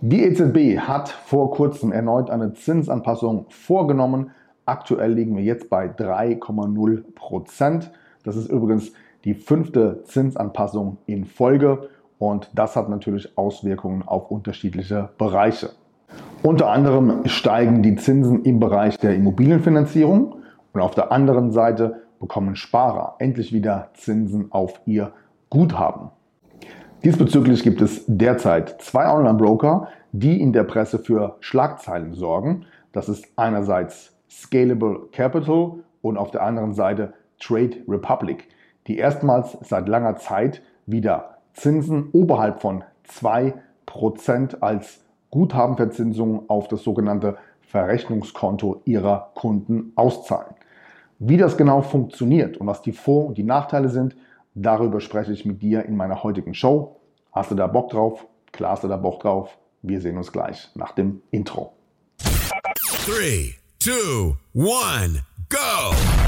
Die EZB hat vor kurzem erneut eine Zinsanpassung vorgenommen. Aktuell liegen wir jetzt bei 3,0 Prozent. Das ist übrigens die fünfte Zinsanpassung in Folge und das hat natürlich Auswirkungen auf unterschiedliche Bereiche. Unter anderem steigen die Zinsen im Bereich der Immobilienfinanzierung und auf der anderen Seite bekommen Sparer endlich wieder Zinsen auf ihr Guthaben. Diesbezüglich gibt es derzeit zwei Online-Broker, die in der Presse für Schlagzeilen sorgen. Das ist einerseits Scalable Capital und auf der anderen Seite Trade Republic, die erstmals seit langer Zeit wieder Zinsen oberhalb von 2% als Guthabenverzinsung auf das sogenannte Verrechnungskonto ihrer Kunden auszahlen. Wie das genau funktioniert und was die Vor- und die Nachteile sind, Darüber spreche ich mit dir in meiner heutigen Show. Hast du da Bock drauf? Klar hast du da Bock drauf. Wir sehen uns gleich nach dem Intro. 3, 2, 1. Go!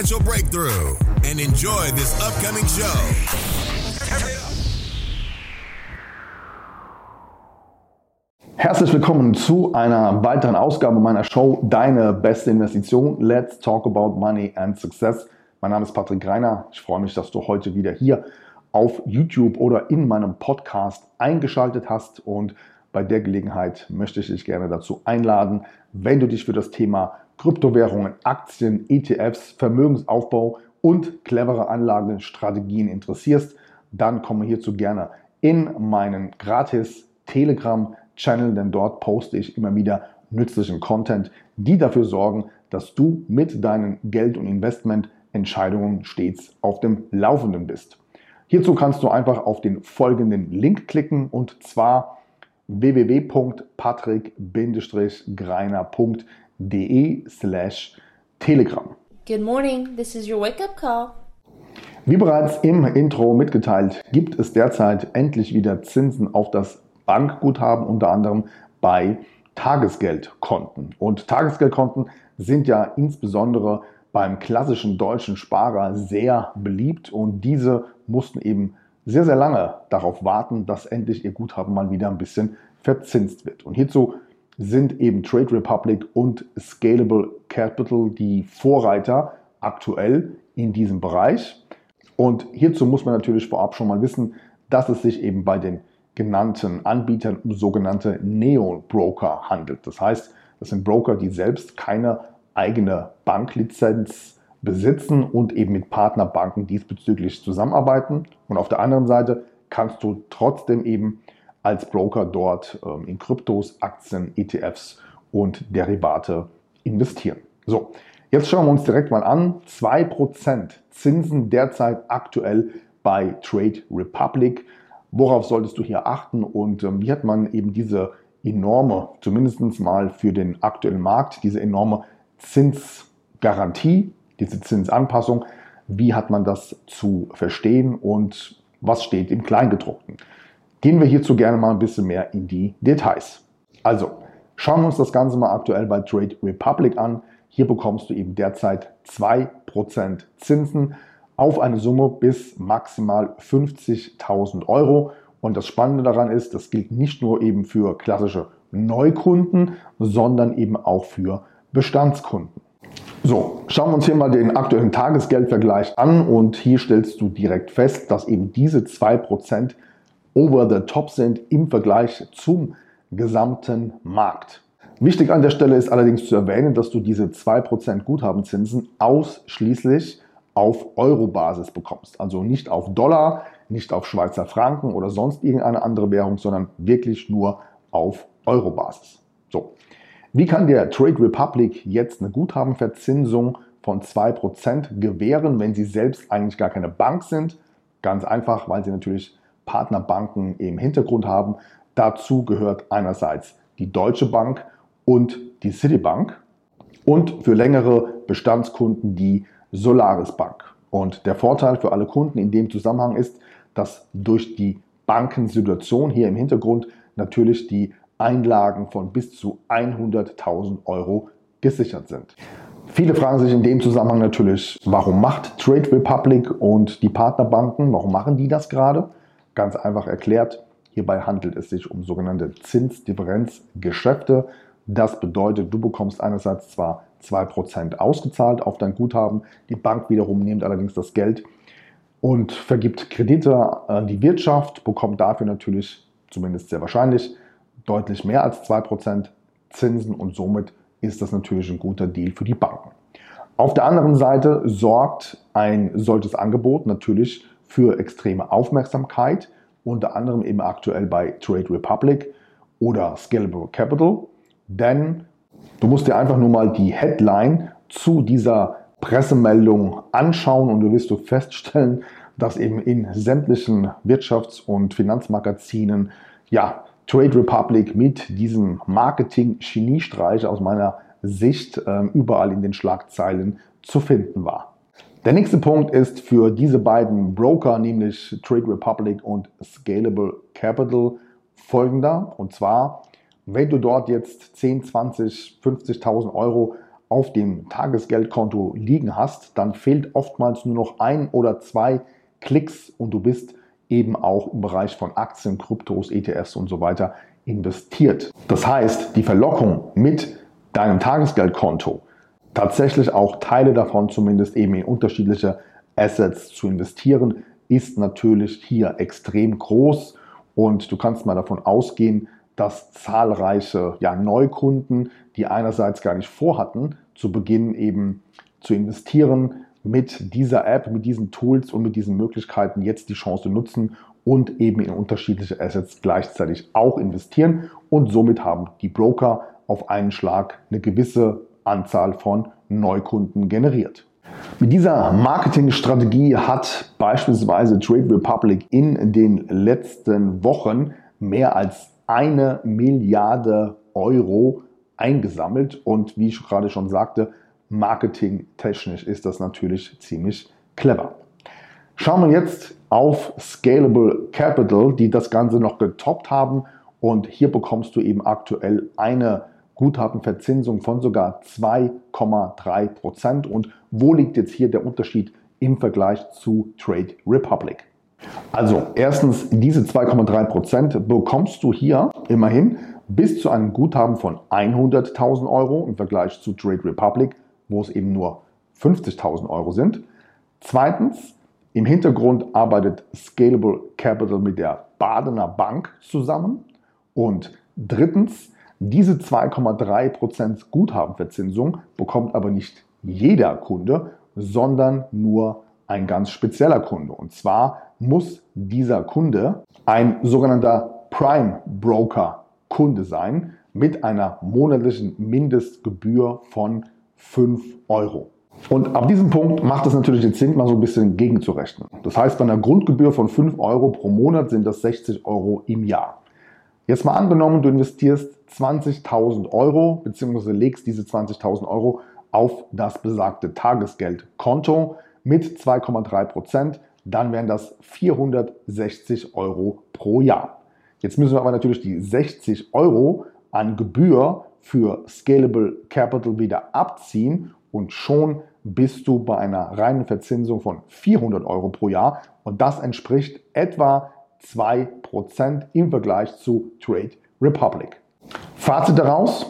breakthrough and enjoy this upcoming show. Herzlich willkommen zu einer weiteren Ausgabe meiner Show Deine beste Investition. Let's talk about money and success. Mein Name ist Patrick Greiner. Ich freue mich, dass du heute wieder hier auf YouTube oder in meinem Podcast eingeschaltet hast und bei der Gelegenheit möchte ich dich gerne dazu einladen, wenn du dich für das Thema Kryptowährungen, Aktien, ETFs, Vermögensaufbau und clevere Anlagestrategien interessierst, dann komme hierzu gerne in meinen gratis Telegram-Channel, denn dort poste ich immer wieder nützlichen Content, die dafür sorgen, dass du mit deinen Geld- und Investmententscheidungen stets auf dem Laufenden bist. Hierzu kannst du einfach auf den folgenden Link klicken und zwar www.patrick-greiner.de de slash telegram. Good morning, this is your wake-up call. Wie bereits im Intro mitgeteilt, gibt es derzeit endlich wieder Zinsen auf das Bankguthaben, unter anderem bei Tagesgeldkonten. Und Tagesgeldkonten sind ja insbesondere beim klassischen deutschen Sparer sehr beliebt und diese mussten eben sehr, sehr lange darauf warten, dass endlich ihr Guthaben mal wieder ein bisschen verzinst wird. Und hierzu sind eben Trade Republic und Scalable Capital die Vorreiter aktuell in diesem Bereich. Und hierzu muss man natürlich vorab schon mal wissen, dass es sich eben bei den genannten Anbietern um sogenannte Neo-Broker handelt. Das heißt, das sind Broker, die selbst keine eigene Banklizenz besitzen und eben mit Partnerbanken diesbezüglich zusammenarbeiten. Und auf der anderen Seite kannst du trotzdem eben als Broker dort ähm, in Kryptos, Aktien, ETFs und Derivate investieren. So, jetzt schauen wir uns direkt mal an. 2% Zinsen derzeit aktuell bei Trade Republic. Worauf solltest du hier achten und ähm, wie hat man eben diese enorme, zumindest mal für den aktuellen Markt, diese enorme Zinsgarantie, diese Zinsanpassung, wie hat man das zu verstehen und was steht im Kleingedruckten? Gehen wir hierzu gerne mal ein bisschen mehr in die Details. Also, schauen wir uns das Ganze mal aktuell bei Trade Republic an. Hier bekommst du eben derzeit 2% Zinsen auf eine Summe bis maximal 50.000 Euro. Und das Spannende daran ist, das gilt nicht nur eben für klassische Neukunden, sondern eben auch für Bestandskunden. So, schauen wir uns hier mal den aktuellen Tagesgeldvergleich an und hier stellst du direkt fest, dass eben diese 2% over the top sind im Vergleich zum gesamten Markt. Wichtig an der Stelle ist allerdings zu erwähnen, dass du diese 2% Guthabenzinsen ausschließlich auf Euro-Basis bekommst. Also nicht auf Dollar, nicht auf Schweizer Franken oder sonst irgendeine andere Währung, sondern wirklich nur auf Euro-Basis. So. Wie kann der Trade Republic jetzt eine Guthabenverzinsung von 2% gewähren, wenn sie selbst eigentlich gar keine Bank sind? Ganz einfach, weil sie natürlich Partnerbanken im Hintergrund haben. Dazu gehört einerseits die Deutsche Bank und die Citibank und für längere Bestandskunden die Solaris Bank. Und der Vorteil für alle Kunden in dem Zusammenhang ist, dass durch die Bankensituation hier im Hintergrund natürlich die Einlagen von bis zu 100.000 Euro gesichert sind. Viele fragen sich in dem Zusammenhang natürlich, warum macht Trade Republic und die Partnerbanken, warum machen die das gerade? Ganz einfach erklärt, hierbei handelt es sich um sogenannte Zinsdifferenzgeschäfte. Das bedeutet, du bekommst einerseits zwar 2% ausgezahlt auf dein Guthaben, die Bank wiederum nimmt allerdings das Geld und vergibt Kredite an die Wirtschaft, bekommt dafür natürlich, zumindest sehr wahrscheinlich, deutlich mehr als 2% Zinsen und somit ist das natürlich ein guter Deal für die Banken. Auf der anderen Seite sorgt ein solches Angebot natürlich für extreme Aufmerksamkeit, unter anderem eben aktuell bei Trade Republic oder Scalable Capital, denn du musst dir einfach nur mal die Headline zu dieser Pressemeldung anschauen und du wirst du feststellen, dass eben in sämtlichen Wirtschafts- und Finanzmagazinen ja Trade Republic mit diesem Marketing-Geniestreich aus meiner Sicht äh, überall in den Schlagzeilen zu finden war. Der nächste Punkt ist für diese beiden Broker, nämlich Trade Republic und Scalable Capital, folgender. Und zwar, wenn du dort jetzt 10, 20, 50.000 Euro auf dem Tagesgeldkonto liegen hast, dann fehlt oftmals nur noch ein oder zwei Klicks und du bist eben auch im Bereich von Aktien, Kryptos, ETFs und so weiter investiert. Das heißt, die Verlockung mit deinem Tagesgeldkonto tatsächlich auch Teile davon zumindest eben in unterschiedliche Assets zu investieren, ist natürlich hier extrem groß und du kannst mal davon ausgehen, dass zahlreiche ja, Neukunden, die einerseits gar nicht vorhatten, zu Beginn eben zu investieren, mit dieser App, mit diesen Tools und mit diesen Möglichkeiten jetzt die Chance nutzen und eben in unterschiedliche Assets gleichzeitig auch investieren. Und somit haben die Broker auf einen Schlag eine gewisse Anzahl von Neukunden generiert. Mit dieser Marketingstrategie hat beispielsweise Trade Republic in den letzten Wochen mehr als eine Milliarde Euro eingesammelt und wie ich gerade schon sagte, marketingtechnisch ist das natürlich ziemlich clever. Schauen wir jetzt auf Scalable Capital, die das Ganze noch getoppt haben. Und hier bekommst du eben aktuell eine Guthabenverzinsung von sogar 2,3 Prozent. Und wo liegt jetzt hier der Unterschied im Vergleich zu Trade Republic? Also erstens, diese 2,3 Prozent bekommst du hier immerhin bis zu einem Guthaben von 100.000 Euro im Vergleich zu Trade Republic wo es eben nur 50.000 Euro sind. Zweitens, im Hintergrund arbeitet Scalable Capital mit der Badener Bank zusammen. Und drittens, diese 2,3% Guthabenverzinsung bekommt aber nicht jeder Kunde, sondern nur ein ganz spezieller Kunde. Und zwar muss dieser Kunde ein sogenannter Prime Broker Kunde sein mit einer monatlichen Mindestgebühr von 5 Euro. Und ab diesem Punkt macht es natürlich den Sinn, mal so ein bisschen gegenzurechnen. Das heißt, bei einer Grundgebühr von 5 Euro pro Monat sind das 60 Euro im Jahr. Jetzt mal angenommen, du investierst 20.000 Euro bzw. legst diese 20.000 Euro auf das besagte Tagesgeldkonto mit 2,3 Prozent, dann wären das 460 Euro pro Jahr. Jetzt müssen wir aber natürlich die 60 Euro an Gebühr für Scalable Capital wieder abziehen und schon bist du bei einer reinen Verzinsung von 400 Euro pro Jahr und das entspricht etwa 2% im Vergleich zu Trade Republic. Fazit daraus,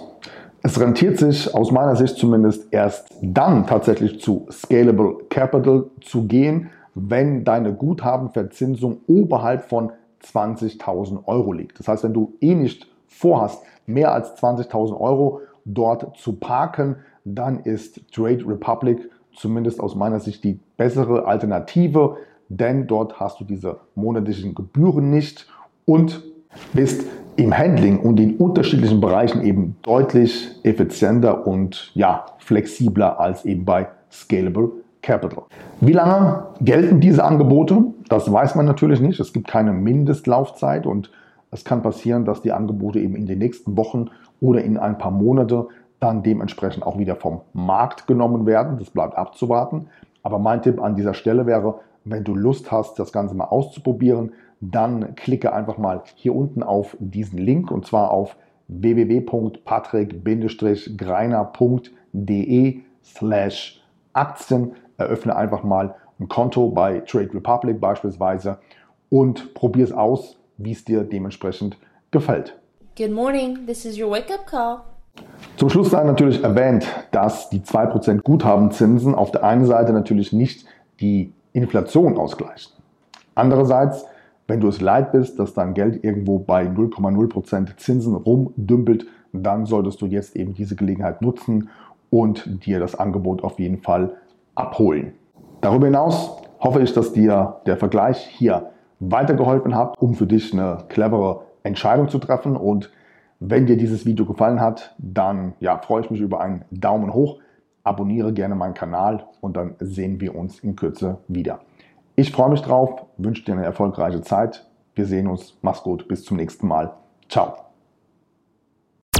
es rentiert sich aus meiner Sicht zumindest erst dann tatsächlich zu Scalable Capital zu gehen, wenn deine Guthabenverzinsung oberhalb von 20.000 Euro liegt. Das heißt, wenn du eh nicht vorhast, mehr als 20.000 Euro dort zu parken, dann ist Trade Republic zumindest aus meiner Sicht die bessere Alternative, denn dort hast du diese monatlichen Gebühren nicht und bist im Handling und in unterschiedlichen Bereichen eben deutlich effizienter und ja, flexibler als eben bei Scalable Capital. Wie lange gelten diese Angebote? Das weiß man natürlich nicht. Es gibt keine Mindestlaufzeit und Es kann passieren, dass die Angebote eben in den nächsten Wochen oder in ein paar Monate dann dementsprechend auch wieder vom Markt genommen werden. Das bleibt abzuwarten. Aber mein Tipp an dieser Stelle wäre, wenn du Lust hast, das Ganze mal auszuprobieren, dann klicke einfach mal hier unten auf diesen Link und zwar auf www.patrick-greiner.de slash Aktien. Eröffne einfach mal ein Konto bei Trade Republic beispielsweise und probier es aus, wie es dir dementsprechend gefällt. Good morning, this is your wake up call. Zum Schluss sei natürlich erwähnt, dass die 2% Guthabenzinsen auf der einen Seite natürlich nicht die Inflation ausgleichen. Andererseits, wenn du es leid bist, dass dein Geld irgendwo bei 0,0% Zinsen rumdümpelt, dann solltest du jetzt eben diese Gelegenheit nutzen und dir das Angebot auf jeden Fall abholen. Darüber hinaus hoffe ich, dass dir der Vergleich hier weitergeholfen hat, um für dich eine clevere Entscheidung zu treffen. Und wenn dir dieses Video gefallen hat, dann ja, freue ich mich über einen Daumen hoch. Abonniere gerne meinen Kanal und dann sehen wir uns in Kürze wieder. Ich freue mich drauf, wünsche dir eine erfolgreiche Zeit. Wir sehen uns. Mach's gut. Bis zum nächsten Mal. Ciao.